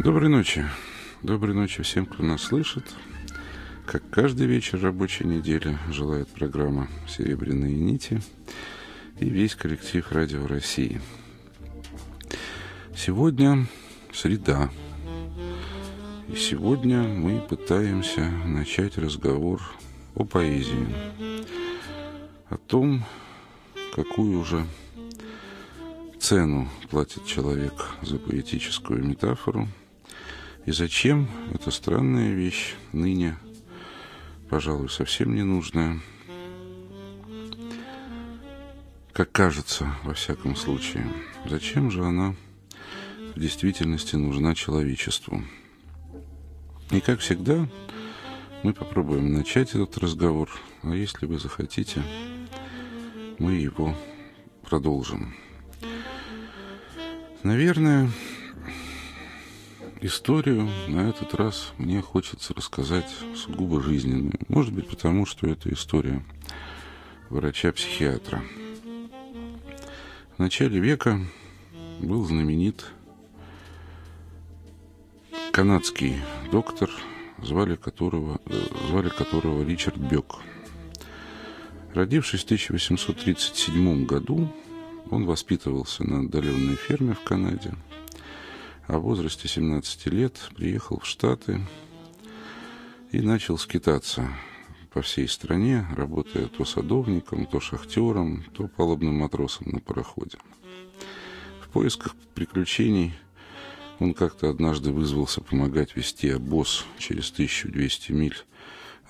Доброй ночи. Доброй ночи всем, кто нас слышит. Как каждый вечер рабочей недели желает программа «Серебряные нити» и весь коллектив «Радио России». Сегодня среда. И сегодня мы пытаемся начать разговор о поэзии. О том, какую же цену платит человек за поэтическую метафору – и зачем эта странная вещь ныне, пожалуй, совсем не нужная, как кажется, во всяком случае. Зачем же она в действительности нужна человечеству? И как всегда, мы попробуем начать этот разговор, а если вы захотите, мы его продолжим. Наверное, Историю на этот раз мне хочется рассказать сугубо жизненную. Может быть, потому что это история врача-психиатра. В начале века был знаменит канадский доктор, звали которого, звали которого Ричард Бек. Родившись в 1837 году, он воспитывался на отдаленной ферме в Канаде – в возрасте 17 лет приехал в Штаты и начал скитаться по всей стране, работая то садовником, то шахтером, то палубным матросом на пароходе. В поисках приключений он как-то однажды вызвался помогать вести обоз через 1200 миль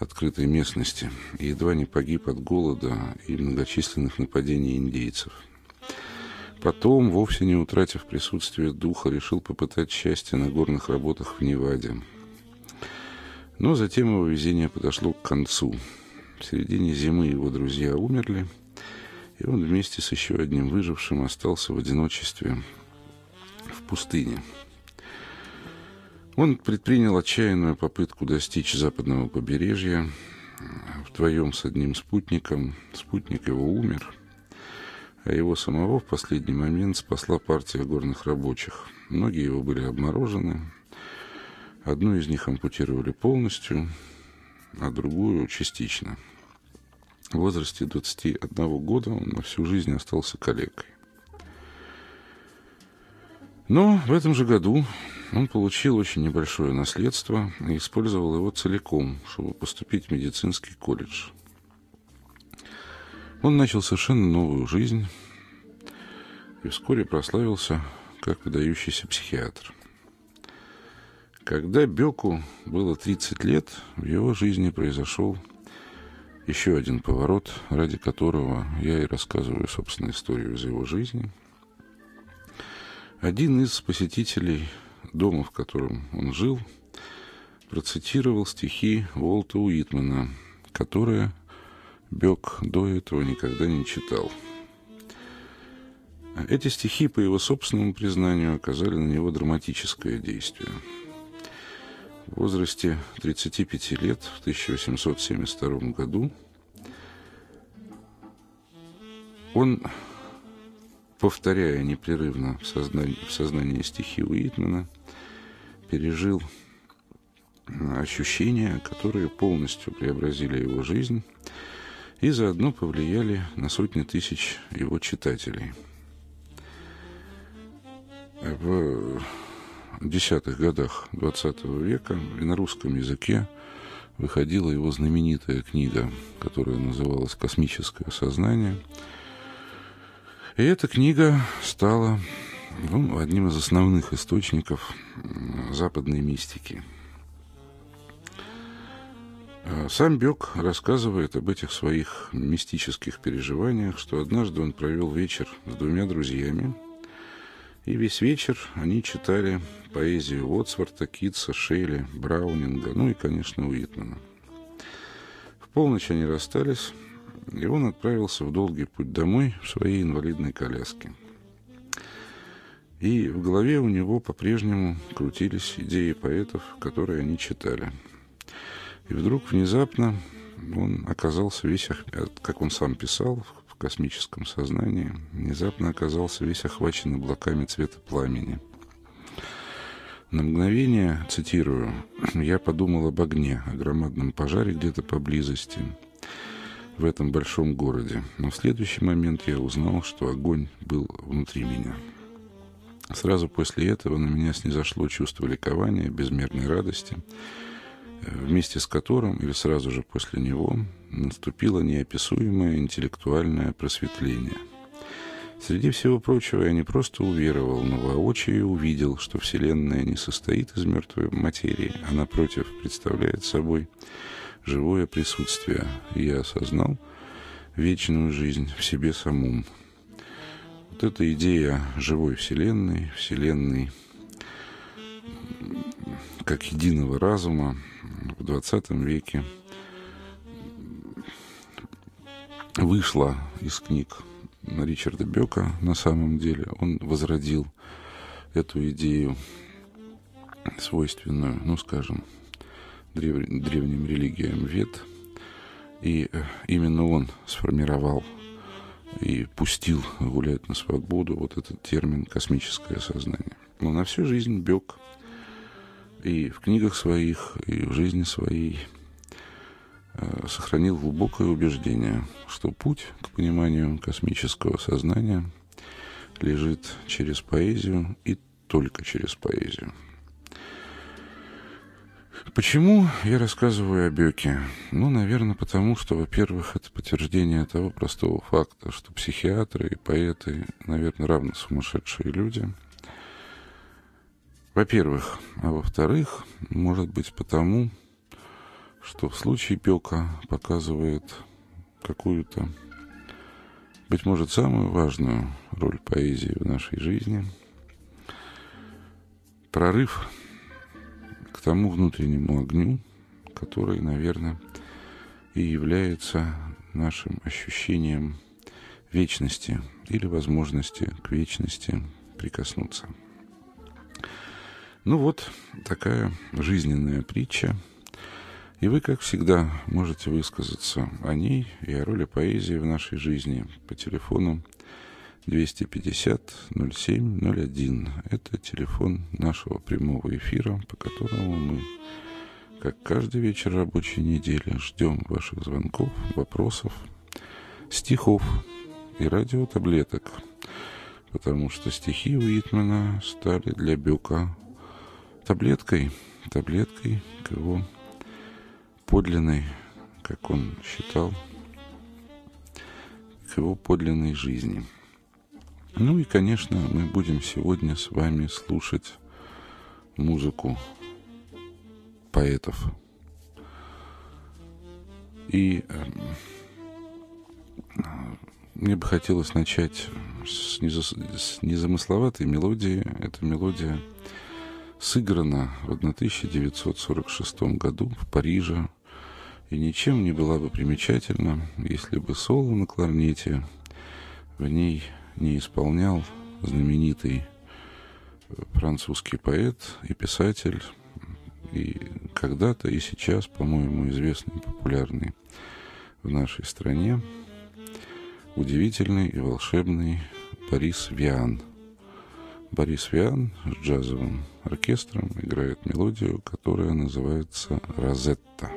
открытой местности и едва не погиб от голода и многочисленных нападений индейцев – Потом, вовсе не утратив присутствие духа, решил попытать счастье на горных работах в Неваде. Но затем его везение подошло к концу. В середине зимы его друзья умерли, и он вместе с еще одним выжившим остался в одиночестве в пустыне. Он предпринял отчаянную попытку достичь западного побережья вдвоем с одним спутником. Спутник его умер – а его самого в последний момент спасла партия горных рабочих. Многие его были обморожены, одну из них ампутировали полностью, а другую частично. В возрасте 21 года он на всю жизнь остался калекой. Но в этом же году он получил очень небольшое наследство и использовал его целиком, чтобы поступить в медицинский колледж – он начал совершенно новую жизнь и вскоре прославился как выдающийся психиатр. Когда Беку было 30 лет, в его жизни произошел еще один поворот, ради которого я и рассказываю, собственно, историю из его жизни. Один из посетителей дома, в котором он жил, процитировал стихи Уолта Уитмана, которые Бек до этого никогда не читал. Эти стихи, по его собственному признанию, оказали на него драматическое действие. В возрасте 35 лет, в 1872 году, он, повторяя непрерывно в сознании, в сознании стихи Уитмана, пережил ощущения, которые полностью преобразили его жизнь – и заодно повлияли на сотни тысяч его читателей. В десятых годах XX века и на русском языке выходила его знаменитая книга, которая называлась «Космическое сознание». И эта книга стала ну, одним из основных источников западной мистики – сам Бек рассказывает об этих своих мистических переживаниях, что однажды он провел вечер с двумя друзьями, и весь вечер они читали поэзию Уотсворта, Китса, Шейли, Браунинга, ну и, конечно, Уитмана. В полночь они расстались, и он отправился в долгий путь домой в своей инвалидной коляске. И в голове у него по-прежнему крутились идеи поэтов, которые они читали – и вдруг внезапно он оказался весь, как он сам писал, в космическом сознании, внезапно оказался весь охвачен облаками цвета пламени. На мгновение, цитирую, я подумал об огне, о громадном пожаре где-то поблизости, в этом большом городе. Но в следующий момент я узнал, что огонь был внутри меня. Сразу после этого на меня снизошло чувство ликования, безмерной радости, вместе с которым, или сразу же после него, наступило неописуемое интеллектуальное просветление – Среди всего прочего я не просто уверовал, но воочию увидел, что Вселенная не состоит из мертвой материи, а напротив представляет собой живое присутствие. И я осознал вечную жизнь в себе самом. Вот эта идея живой Вселенной, Вселенной как единого разума в 20 веке вышла из книг Ричарда Бека на самом деле. Он возродил эту идею, свойственную, ну, скажем, древ... древним религиям вет. И э, именно он сформировал и пустил гулять на свободу вот этот термин «космическое сознание». Но на всю жизнь Бек и в книгах своих, и в жизни своей – Э, сохранил глубокое убеждение, что путь к пониманию космического сознания лежит через поэзию и только через поэзию. Почему я рассказываю о Беке? Ну, наверное, потому что, во-первых, это подтверждение того простого факта, что психиатры и поэты, наверное, равно сумасшедшие люди. Во-первых. А во-вторых, может быть, потому, что в случае Пёка показывает какую-то, быть может, самую важную роль поэзии в нашей жизни. Прорыв к тому внутреннему огню, который, наверное, и является нашим ощущением вечности или возможности к вечности прикоснуться. Ну вот такая жизненная притча – и вы, как всегда, можете высказаться о ней и о роли поэзии в нашей жизни по телефону 250-07-01. Это телефон нашего прямого эфира, по которому мы, как каждый вечер рабочей недели, ждем ваших звонков, вопросов, стихов и радиотаблеток, потому что стихи Уитмана стали для Бюка таблеткой, таблеткой к его подлинной, как он считал, к его подлинной жизни. Ну и, конечно, мы будем сегодня с вами слушать музыку поэтов. И э, мне бы хотелось начать с, неза, с незамысловатой мелодии. Эта мелодия сыграна в 1946 году в Париже и ничем не была бы примечательна, если бы соло на кларнете в ней не исполнял знаменитый французский поэт и писатель, и когда-то, и сейчас, по-моему, известный и популярный в нашей стране, удивительный и волшебный Борис Виан. Борис Виан с джазовым оркестром играет мелодию, которая называется «Розетта».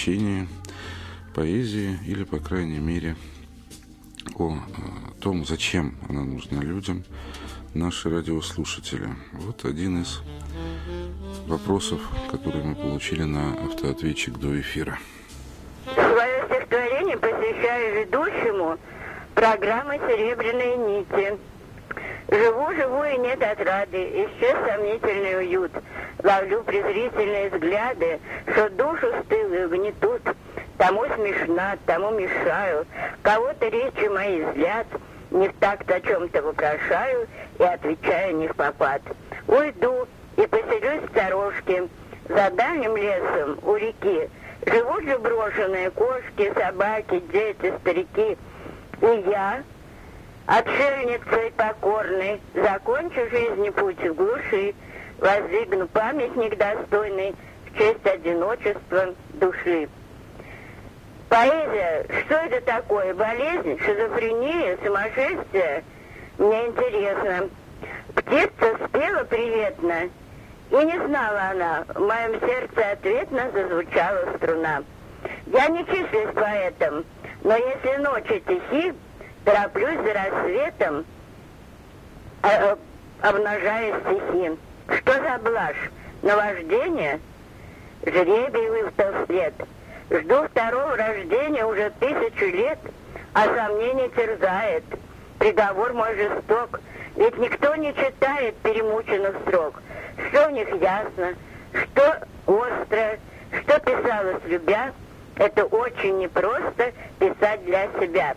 Предназначении поэзии или, по крайней мере, о том, зачем она нужна людям, наши радиослушатели. Вот один из вопросов, которые мы получили на автоответчик до эфира. Свое стихотворение посвящаю ведущему программы «Серебряные нити». Живу, живу и нет отрады, исчез сомнительный уют. Ловлю презрительные взгляды, что душу стылую гнетут. Тому смешна, тому мешаю, кого-то речи мои взгляд, не в такт о чем-то вопрошаю и отвечаю не в попад. Уйду и поселюсь в сторожке, за дальним лесом у реки. Живут же брошенные кошки, собаки, дети, старики. И я, отшельницей покорной, закончу жизни путь в глуши, воздвигну памятник достойный в честь одиночества души. Поэзия, что это такое? Болезнь, шизофрения, сумасшествие? Мне интересно. Птица спела приветно, и не знала она, в моем сердце ответно зазвучала струна. Я не числюсь поэтом, но если ночи тихи, тороплюсь за рассветом, э, обнажая стихи. Что за блажь? Наваждение? Жребий выпал след — Жду второго рождения уже тысячу лет, а сомнение терзает. Приговор мой жесток, ведь никто не читает перемученных строк. Что в них ясно, что остро, что писалось любя, это очень непросто писать для себя.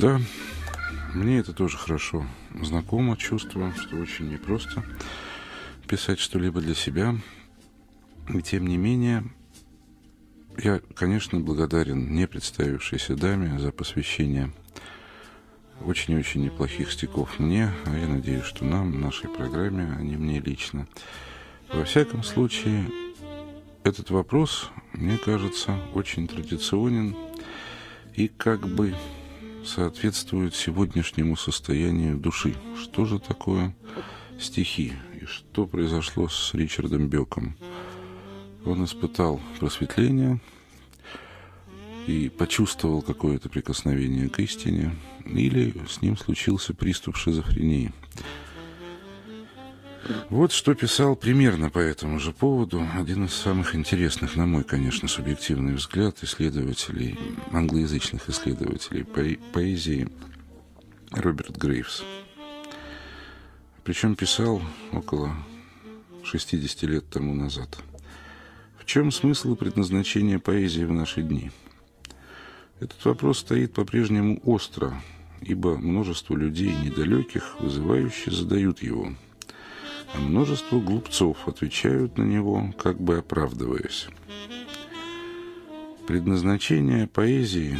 Да, мне это тоже хорошо знакомо, чувство, что очень непросто писать что-либо для себя. И тем не менее, я, конечно, благодарен не представившейся даме за посвящение очень-очень неплохих стихов мне, а я надеюсь, что нам, нашей программе, а не мне лично. Во всяком случае, этот вопрос, мне кажется, очень традиционен и как бы соответствует сегодняшнему состоянию души. Что же такое стихи и что произошло с Ричардом Беком? он испытал просветление и почувствовал какое-то прикосновение к истине, или с ним случился приступ шизофрении. Вот что писал примерно по этому же поводу один из самых интересных, на мой, конечно, субъективный взгляд, исследователей, англоязычных исследователей по поэзии Роберт Грейвс. Причем писал около 60 лет тому назад – чем смысл и предназначение поэзии в наши дни? Этот вопрос стоит по-прежнему остро, ибо множество людей недалеких, вызывающе задают его, а множество глупцов отвечают на него, как бы оправдываясь. Предназначение поэзии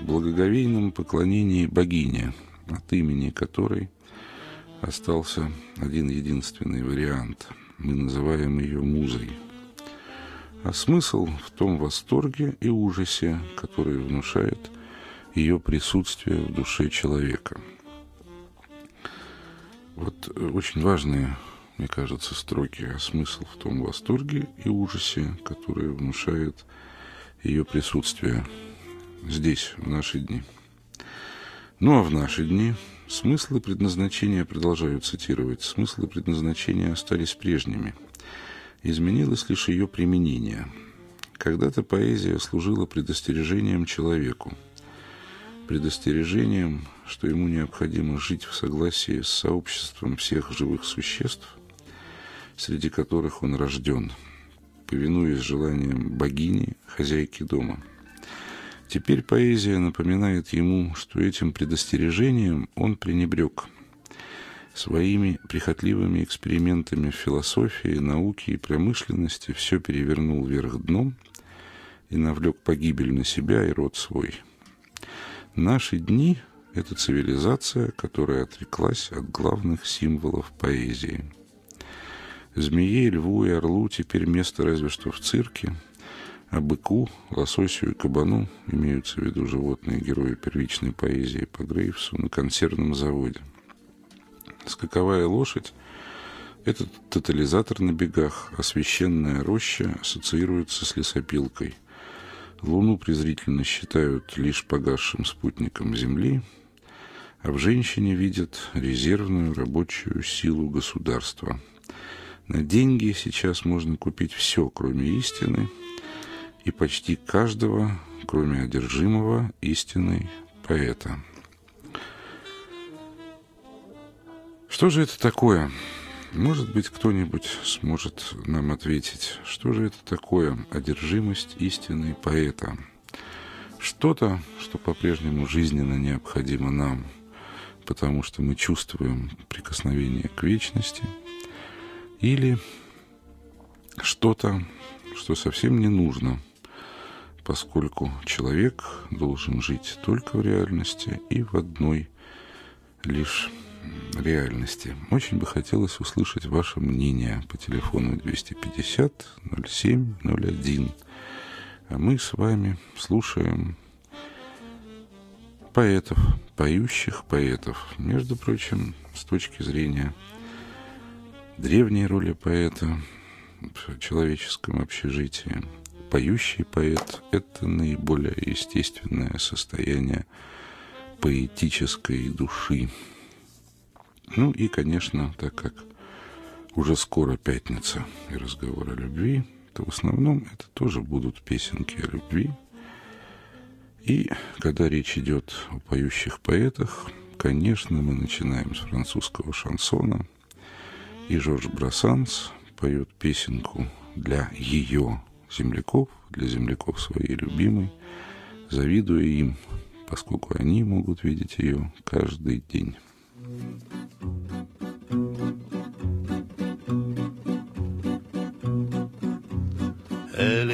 в благоговейном поклонении богине, от имени которой остался один единственный вариант. Мы называем ее музой – а смысл в том восторге и ужасе, который внушает ее присутствие в душе человека. Вот э, очень важные, мне кажется, строки, а смысл в том восторге и ужасе, который внушает ее присутствие здесь, в наши дни. Ну а в наши дни смыслы предназначения, продолжаю цитировать, смыслы предназначения остались прежними – изменилось лишь ее применение. Когда-то поэзия служила предостережением человеку, предостережением, что ему необходимо жить в согласии с сообществом всех живых существ, среди которых он рожден, повинуясь желаниям богини, хозяйки дома. Теперь поэзия напоминает ему, что этим предостережением он пренебрег – Своими прихотливыми экспериментами в философии, науке и промышленности все перевернул вверх дном и навлек погибель на себя и род свой. Наши дни – это цивилизация, которая отреклась от главных символов поэзии. Змее, льву и орлу теперь место разве что в цирке, А быку, лососю и кабану имеются в виду животные герои первичной поэзии по Грейвсу на консервном заводе. Скаковая лошадь – это тотализатор на бегах, а священная роща ассоциируется с лесопилкой. Луну презрительно считают лишь погасшим спутником Земли, а в женщине видят резервную рабочую силу государства. На деньги сейчас можно купить все, кроме истины, и почти каждого, кроме одержимого истиной поэта. Что же это такое? Может быть, кто-нибудь сможет нам ответить, что же это такое одержимость истины поэта? Что-то, что по-прежнему жизненно необходимо нам – потому что мы чувствуем прикосновение к вечности, или что-то, что совсем не нужно, поскольку человек должен жить только в реальности и в одной лишь реальности. Очень бы хотелось услышать ваше мнение по телефону 250 07 01. А мы с вами слушаем поэтов, поющих поэтов. Между прочим, с точки зрения древней роли поэта в человеческом общежитии, поющий поэт – это наиболее естественное состояние поэтической души. Ну и, конечно, так как уже скоро пятница и разговор о любви, то в основном это тоже будут песенки о любви – и когда речь идет о поющих поэтах, конечно, мы начинаем с французского шансона. И Жорж Брассанс поет песенку для ее земляков, для земляков своей любимой, завидуя им, поскольку они могут видеть ее каждый день.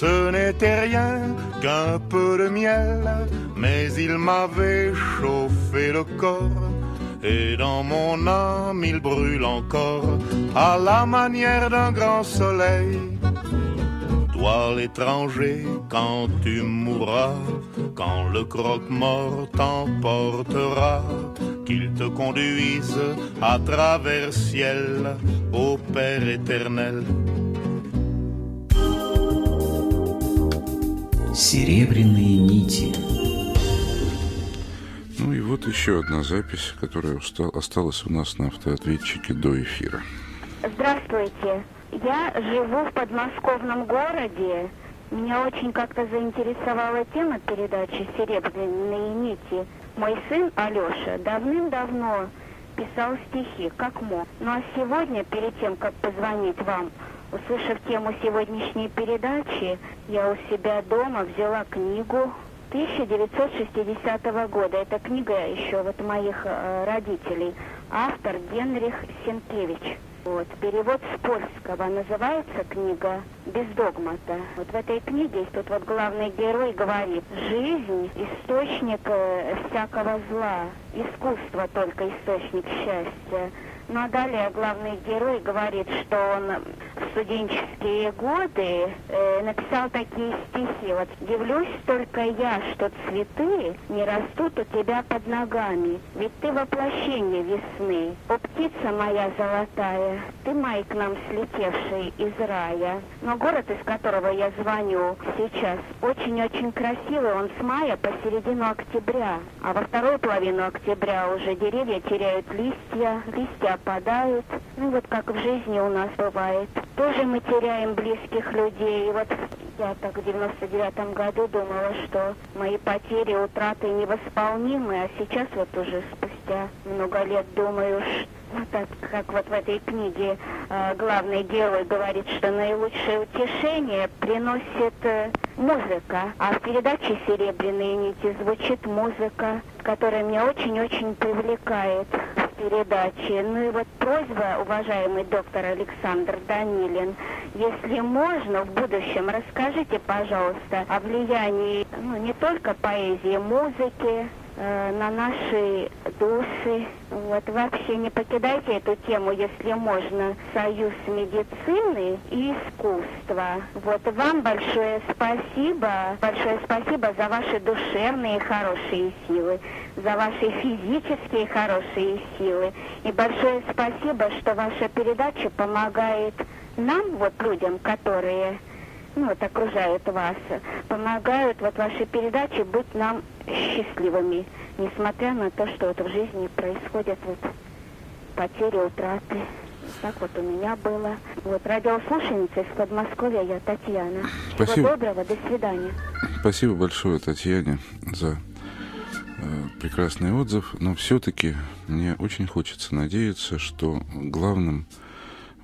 ce n'était rien qu'un peu de miel, mais il m'avait chauffé le corps. Et dans mon âme il brûle encore à la manière d'un grand soleil. Toi l'étranger, quand tu mourras, quand le croque-mort t'emportera, qu'il te conduise à travers ciel, ô Père éternel. Серебряные нити. Ну и вот еще одна запись, которая устал, осталась у нас на автоответчике до эфира. Здравствуйте. Я живу в подмосковном городе. Меня очень как-то заинтересовала тема передачи «Серебряные нити». Мой сын Алеша давным-давно писал стихи, как мог. Ну а сегодня, перед тем, как позвонить вам, услышав тему сегодняшней передачи, я у себя дома взяла книгу 1960 года. Это книга еще вот моих э, родителей. Автор Генрих Сенкевич. Вот, перевод с польского. Называется книга «Без догмата». Вот в этой книге есть тут вот главный герой говорит, жизнь – источник э, всякого зла, искусство только источник счастья. Ну а далее главный герой говорит, что он в студенческие годы э, написал такие стихи. Вот «Дивлюсь только я, что цветы не растут у тебя под ногами, ведь ты воплощение весны. О, птица моя золотая, ты май к нам слетевший из рая». Но город, из которого я звоню сейчас, очень-очень красивый. Он с мая по середину октября, а во вторую половину октября уже деревья теряют листья, листья опадают. Ну вот как в жизни у нас бывает. Тоже мы теряем близких людей. И вот я так в 99 году думала, что мои потери, утраты невосполнимы, а сейчас вот уже спустя много лет думаю, что ну, так как вот в этой книге э, главный герой говорит, что наилучшее утешение приносит э, музыка, а в передаче «Серебряные нити» звучит музыка, которая меня очень-очень привлекает передачи. Ну и вот просьба, уважаемый доктор Александр Данилин, если можно, в будущем расскажите, пожалуйста, о влиянии ну, не только поэзии, музыки, на наши души. Вот вообще не покидайте эту тему, если можно. Союз медицины и искусства. Вот вам большое спасибо, большое спасибо за ваши душевные хорошие силы, за ваши физические хорошие силы. И большое спасибо, что ваша передача помогает нам, вот людям, которые ну, вот окружают вас, помогают вот вашей передаче быть нам счастливыми, несмотря на то, что вот в жизни происходят вот потери, утраты. Так вот у меня было. Вот радиослушательница из Подмосковья, я Татьяна. Спасибо. Всего доброго, до свидания. Спасибо большое Татьяне за э, прекрасный отзыв, но все-таки мне очень хочется надеяться, что главным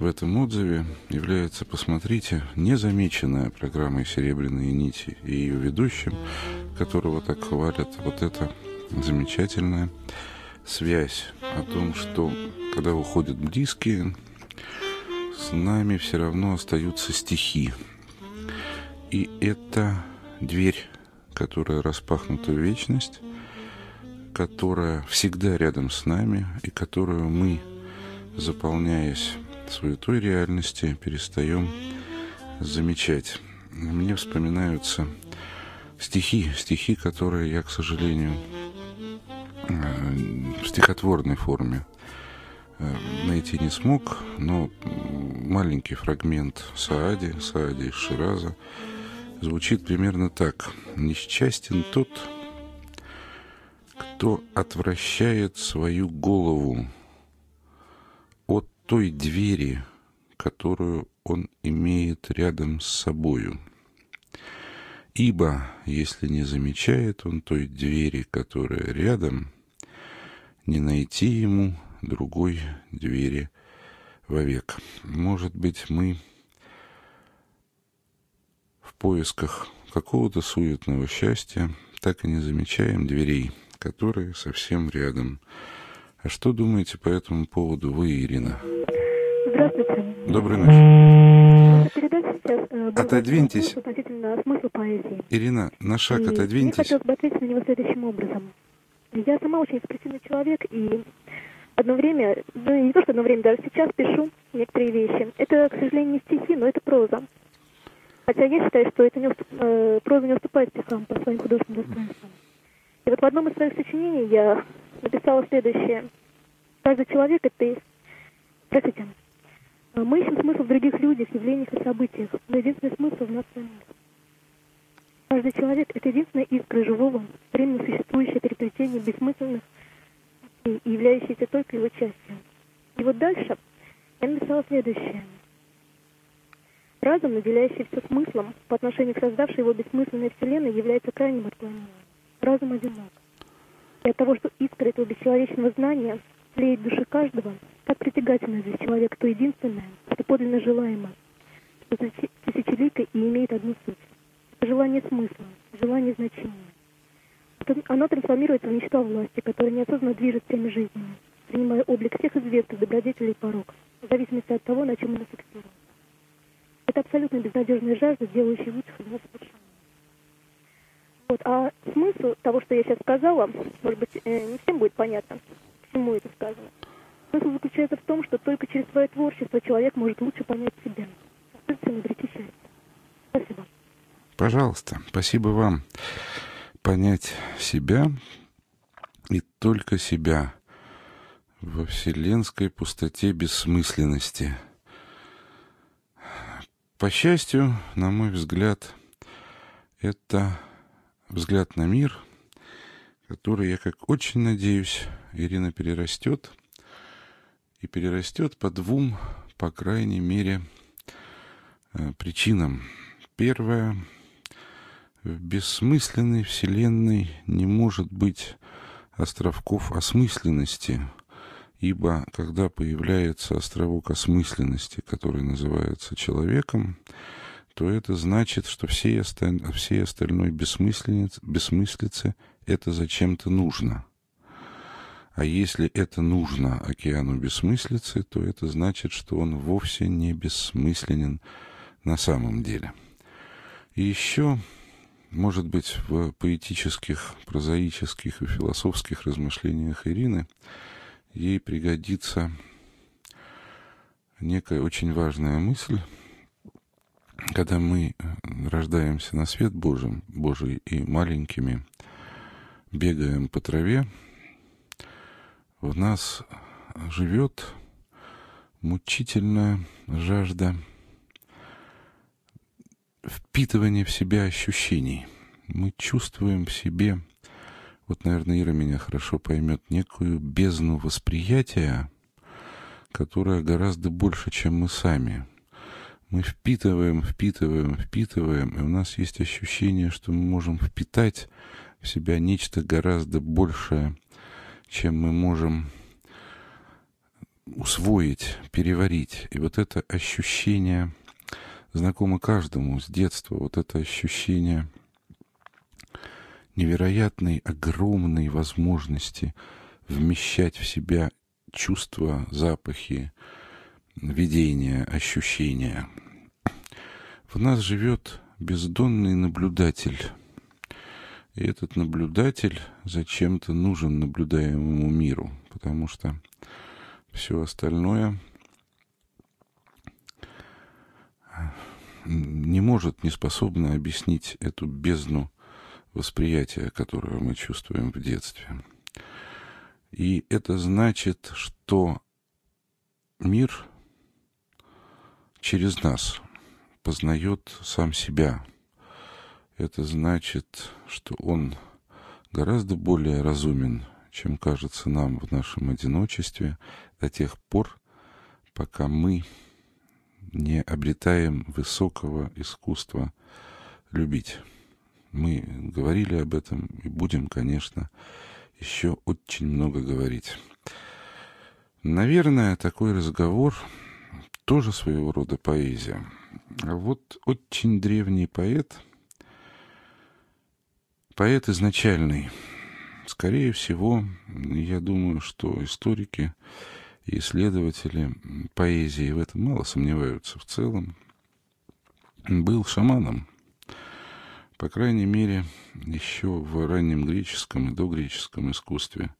в этом отзыве является, посмотрите, незамеченная программой «Серебряные нити» и ее ведущим, которого так хвалят, вот эта замечательная связь о том, что когда уходят близкие, с нами все равно остаются стихи. И это дверь, которая распахнута в вечность, которая всегда рядом с нами и которую мы, заполняясь суетой реальности перестаем замечать. Мне вспоминаются стихи, стихи, которые я, к сожалению, э, в стихотворной форме э, найти не смог, но маленький фрагмент Саади, Саади из Шираза, звучит примерно так. «Несчастен тот, кто отвращает свою голову той двери, которую он имеет рядом с собою. Ибо, если не замечает он той двери, которая рядом, не найти ему другой двери вовек. Может быть, мы в поисках какого-то суетного счастья так и не замечаем дверей, которые совсем рядом. А что думаете по этому поводу вы, Ирина? Здравствуйте. Доброй ночи. Передача сейчас э, Отодвиньтесь. относительно смысла поэзии. Ирина, на шаг И отодвиньтесь. Мне хотелось бы ответить на него следующим образом. Я сама очень экспрессивный человек, и одно время, ну не то, что одно время, даже сейчас пишу некоторые вещи. Это, к сожалению, не стихи, но это проза. Хотя я считаю, что это не уступ, э, проза не уступает стихам по своим художественным достоинствам. И вот в одном из своих сочинений я написала написала следующее. Каждый человек — это... Простите. Мы ищем смысл в других людях, явлениях и событиях, но единственный смысл в нас самих. Каждый человек — это единственная искра живого, временно существующее переплетение бессмысленных и являющееся только его частью. И вот дальше я написала следующее. Разум, наделяющий все смыслом по отношению к создавшей его бессмысленной вселенной, является крайним отклонением. Разум одинок. И от того, что искра этого бесчеловечного знания тлеет в душе каждого, как притягательно здесь человек, то единственное, что подлинно желаемо, что тысячеликое и имеет одну суть. Желание смысла, желание значения. Оно трансформируется в мечту о власти, которая неосознанно движет всеми жизнями, принимая облик всех известных добродетелей и пороков, в зависимости от того, на чем она фиксируется. Это абсолютно безнадежная жажда, делающая нас совершенно. Вот. А смысл того, что я сейчас сказала, может быть, э, не всем будет понятно, к чему это сказано. Смысл заключается в том, что только через свое творчество человек может лучше понять себя. Остается обрети счастье. Спасибо. Пожалуйста, спасибо вам. Понять себя и только себя во вселенской пустоте бессмысленности – по счастью, на мой взгляд, это взгляд на мир, который, я как очень надеюсь, Ирина перерастет. И перерастет по двум, по крайней мере, э, причинам. Первое. В бессмысленной вселенной не может быть островков осмысленности – Ибо когда появляется островок осмысленности, который называется человеком, то это значит, что все осталь... всей остальной бессмыслице это зачем-то нужно. А если это нужно океану бессмыслицы, то это значит, что он вовсе не бессмысленен на самом деле. И еще, может быть, в поэтических, прозаических и философских размышлениях Ирины – ей пригодится некая очень важная мысль, когда мы рождаемся на свет Божий, Божий и маленькими бегаем по траве, в нас живет мучительная жажда впитывания в себя ощущений. Мы чувствуем в себе вот, наверное, Ира меня хорошо поймет, некую бездну восприятия, которая гораздо больше, чем мы сами. Мы впитываем, впитываем, впитываем, и у нас есть ощущение, что мы можем впитать в себя нечто гораздо большее, чем мы можем усвоить, переварить. И вот это ощущение знакомо каждому с детства, вот это ощущение – невероятной, огромной возможности вмещать в себя чувства, запахи, видения, ощущения. В нас живет бездонный наблюдатель. И этот наблюдатель зачем-то нужен наблюдаемому миру, потому что все остальное не может, не способно объяснить эту бездну восприятия, которое мы чувствуем в детстве. И это значит, что мир через нас познает сам себя. Это значит, что он гораздо более разумен, чем кажется нам в нашем одиночестве, до тех пор, пока мы не обретаем высокого искусства любить. Мы говорили об этом и будем, конечно, еще очень много говорить. Наверное, такой разговор тоже своего рода поэзия. А вот очень древний поэт, поэт изначальный, скорее всего, я думаю, что историки и исследователи поэзии в этом мало сомневаются. В целом, был шаманом – по крайней мере, еще в раннем греческом и догреческом искусстве.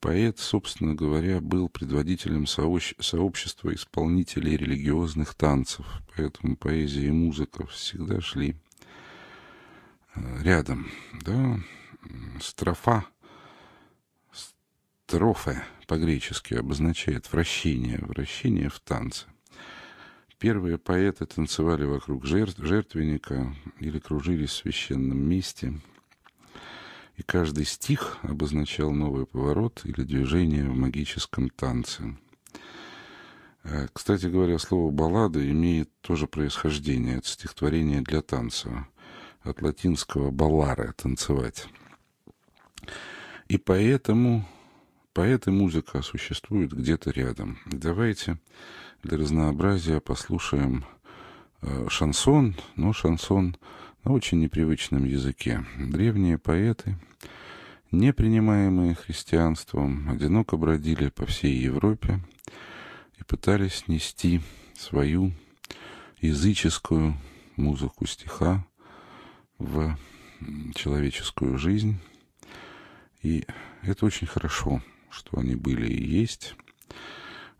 Поэт, собственно говоря, был предводителем сообщества исполнителей религиозных танцев, поэтому поэзия и музыка всегда шли рядом. Да? Строфа, трофе по-гречески обозначает вращение, вращение в танце. Первые поэты танцевали вокруг жертв, жертвенника или кружились в священном месте. И каждый стих обозначал новый поворот или движение в магическом танце. Э, кстати говоря, слово «баллада» имеет тоже происхождение от стихотворения для танца, от латинского «балларе» — «танцевать». И поэтому поэт и музыка существуют где-то рядом. Давайте для разнообразия послушаем э, шансон, но шансон на очень непривычном языке. Древние поэты, не принимаемые христианством, одиноко бродили по всей Европе и пытались нести свою языческую музыку стиха в человеческую жизнь. И это очень хорошо, что они были и есть.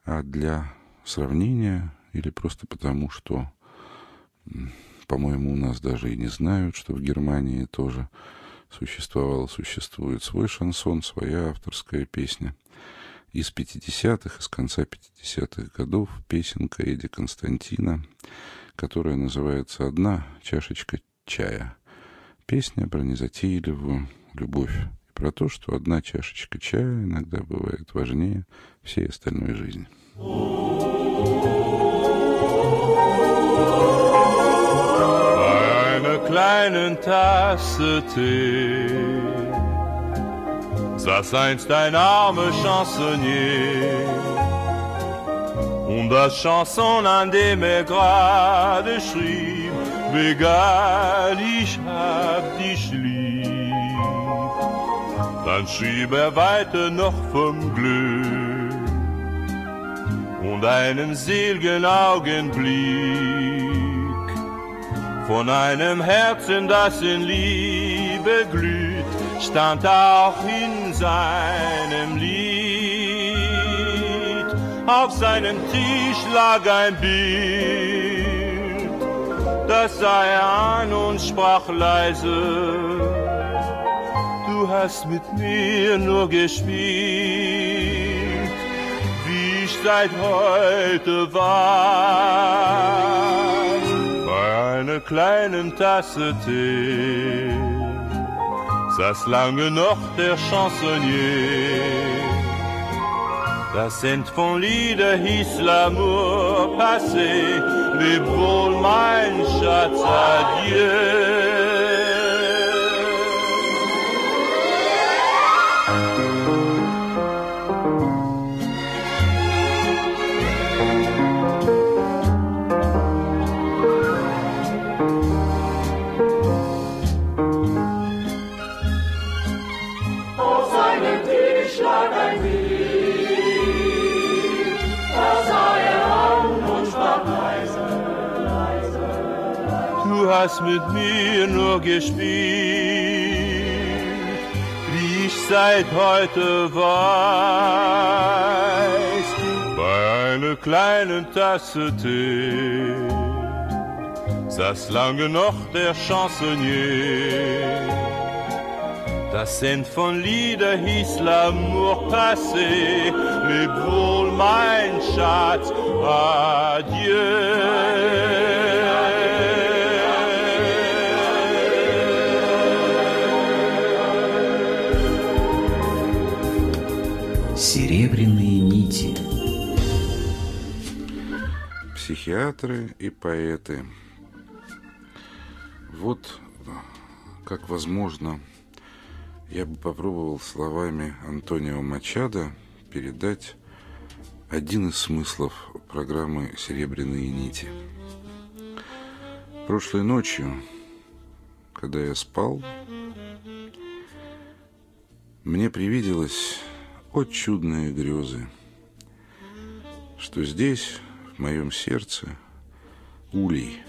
А для сравнения или просто потому, что, по-моему, у нас даже и не знают, что в Германии тоже существовал, существует свой шансон, своя авторская песня. Из 50-х, из конца 50-х годов песенка Эди Константина, которая называется «Одна чашечка чая». Песня про незатейливую любовь и про то, что одна чашечка чая иногда бывает важнее всей остальной жизни. Kleinen Tasse Tee saß einst ein armer Chansonnier. Und das Chanson, an dem er gerade schrieb, begann, ich hab dich lieb. Dann schrieb er weiter noch vom Glück und einen seligen Augenblick von einem Herzen, das in Liebe glüht, stand auch in seinem Lied. Auf seinem Tisch lag ein Bild, das sah er an und sprach leise, du hast mit mir nur gespielt seit heute weiß. Bei einer kleinen Tasse Tee saß lange noch der Chansonnier. La sainte folie de his l'amour passé, mais pour mein Schatz, adieu. Hast mit mir nur gespielt, wie ich seit heute weiß. Bei einer kleinen Tasse Tee saß lange noch der Chansonnier. Das End von Lieder hieß L'amour passé, leb wohl mein Schatz, adieu. Психиатры и поэты. Вот как возможно я бы попробовал словами Антонио Мачада передать один из смыслов программы «Серебряные нити». Прошлой ночью, когда я спал, мне привиделось о, чудные грезы, что здесь, в моем сердце, улей,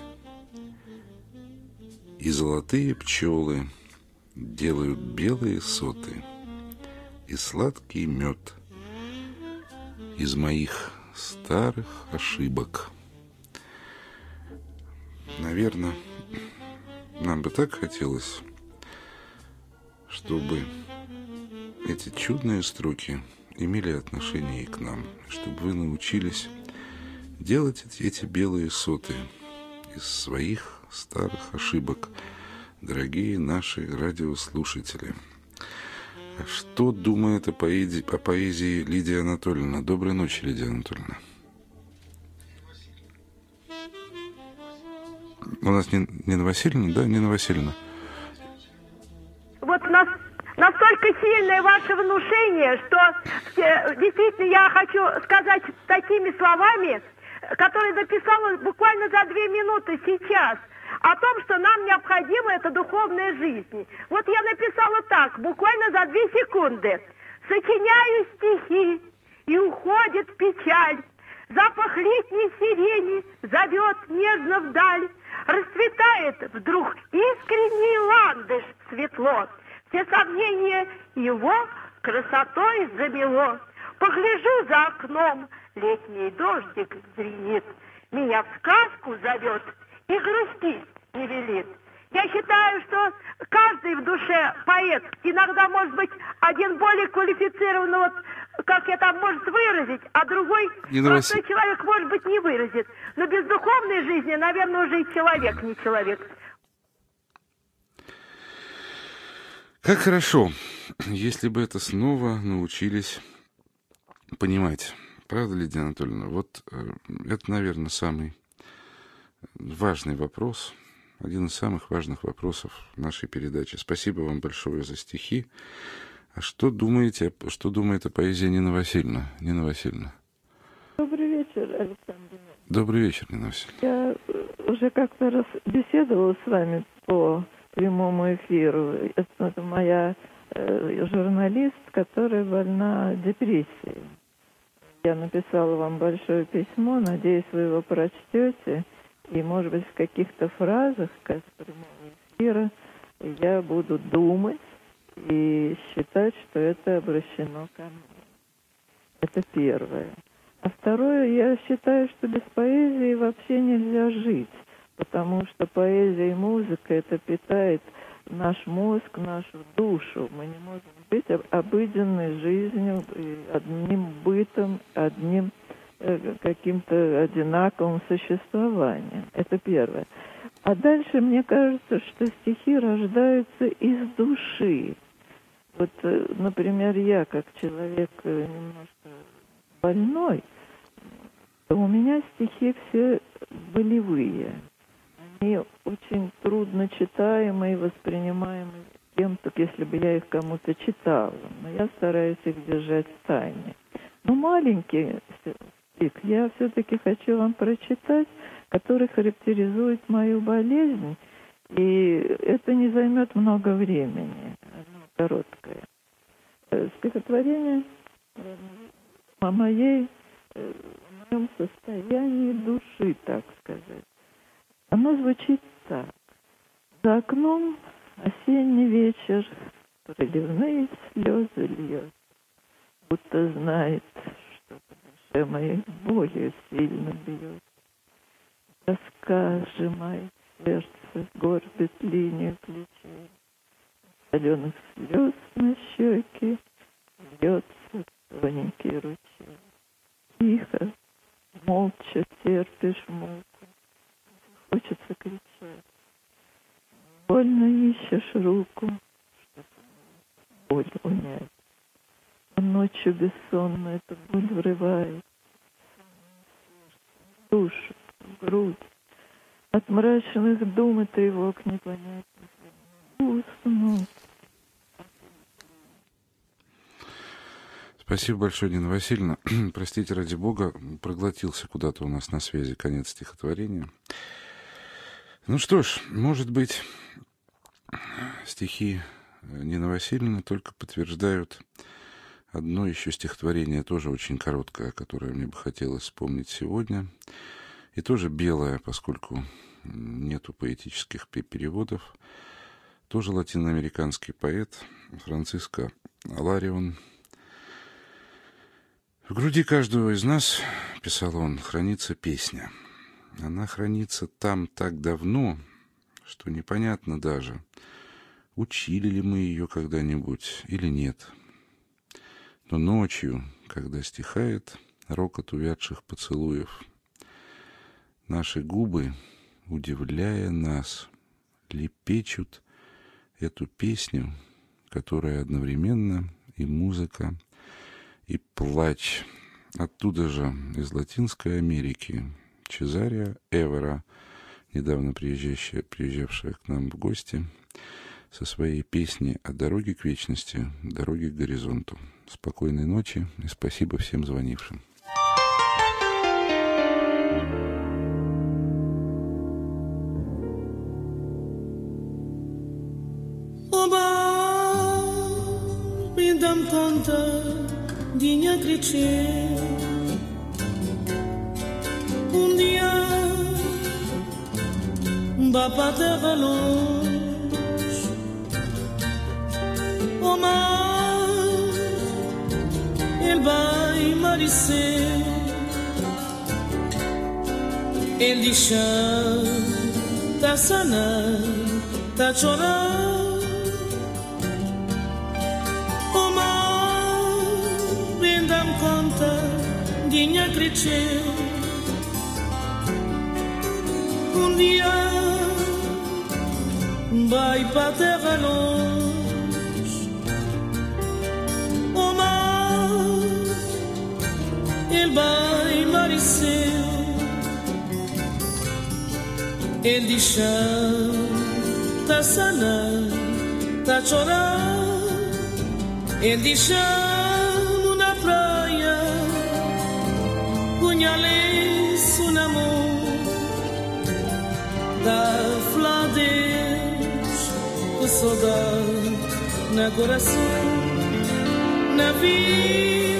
и золотые пчелы делают белые соты, и сладкий мед из моих старых ошибок. Наверное, нам бы так хотелось, чтобы эти чудные строки имели отношение и к нам, чтобы вы научились делать эти белые соты из своих старых ошибок, дорогие наши радиослушатели. А что думает о поэзии, о поэзии Лидия Анатольевна? Доброй ночи, Лидия Анатольевна. У нас Нина Васильевна, да, Нина Васильевна? Вот нас, настолько сильное ваше внушение, что э, действительно я хочу сказать такими словами, которые написала буквально за две минуты сейчас, о том, что нам необходима эта духовная жизнь. Вот я написала так, буквально за две секунды. Сочиняю стихи, и уходит печаль. Запах летней сирени зовет нежно вдаль. Расцветает вдруг искренний ландыш светло. Все сомнения его красотой замело. Погляжу за окном, летний дождик звенит. Меня в сказку зовет и грустить не велит. Я считаю, что каждый в душе поэт, иногда, может быть, один более квалифицированный, вот, как я там, может выразить, а другой Нина простой человек, может быть, не выразит. Но без духовной жизни, наверное, уже и человек не человек. Как хорошо, если бы это снова научились понимать. Правда, Лидия Анатольевна? Вот э, это, наверное, самый важный вопрос, один из самых важных вопросов нашей передачи. Спасибо вам большое за стихи. А что думаете, что думает о поэзии Нина Васильевна? Нина Васильевна. Добрый вечер, Александр. Добрый вечер, Нина Васильевна. Я э, уже как-то раз беседовала с вами по прямому эфиру. Это, это моя э, журналист, которая больна депрессией. Я написала вам большое письмо, надеюсь, вы его прочтете. И, может быть, в каких-то фразах как прямого эфира я буду думать и считать, что это обращено ко мне. Это первое. А второе, я считаю, что без поэзии вообще нельзя жить, потому что поэзия и музыка это питает наш мозг, нашу душу. Мы не можем об- обыденной жизнью, одним бытом, одним э, каким-то одинаковым существованием. Это первое. А дальше мне кажется, что стихи рождаются из души. Вот, э, например, я как человек э, немножко больной, то у меня стихи все болевые. Они очень трудно читаемые, воспринимаемые кем-то, если бы я их кому-то читала. Но я стараюсь их держать в тайне. Но маленький стих я все-таки хочу вам прочитать, который характеризует мою болезнь. И это не займет много времени. Оно короткое. Э, Стихотворение э, о моей, э, о моем состоянии души, так сказать. Оно звучит так. За окном осенний вечер, проливные слезы льет, будто знает, что по душе моей болью сильно бьет. Тоска сжимает сердце, горбит линию плечей. Соленых слез на щеки льется тоненький ручей. Тихо, молча терпишь муку. Хочется кричать. Больно ищешь руку, боль унять. А ночью бессонно эта боль врывает. Душу, в грудь. От мрачных дум и тревог не понять. Уснуть. Спасибо большое, Нина Васильевна. Простите, ради бога, проглотился куда-то у нас на связи конец стихотворения. Ну что ж, может быть, стихи Нины Васильевны только подтверждают одно еще стихотворение, тоже очень короткое, которое мне бы хотелось вспомнить сегодня. И тоже белое, поскольку нету поэтических пе- переводов. Тоже латиноамериканский поэт Франциско Аларион – в груди каждого из нас, писал он, хранится песня. Она хранится там так давно, что непонятно даже, учили ли мы ее когда-нибудь или нет. Но ночью, когда стихает рокот увядших поцелуев, наши губы, удивляя нас, лепечут эту песню, которая одновременно и музыка, и плач. Оттуда же, из Латинской Америки, Чезария Эвера, недавно приезжавшая, приезжавшая к нам в гости, со своей песней о дороге к вечности, дороге к горизонту. Спокойной ночи и спасибо всем звонившим. Un dia Baba da luz O mar Ele vai emagrecer. Ele deixou Tá sanando Tá chorando. O mar Vem me conta minha cresceu Um dia vai para a terra longe. O mar, ele vai mareceu, ele de tá sanando, tá chorando, ele de na praia, punhalei-se na mão da fladeira saudade na coração na vida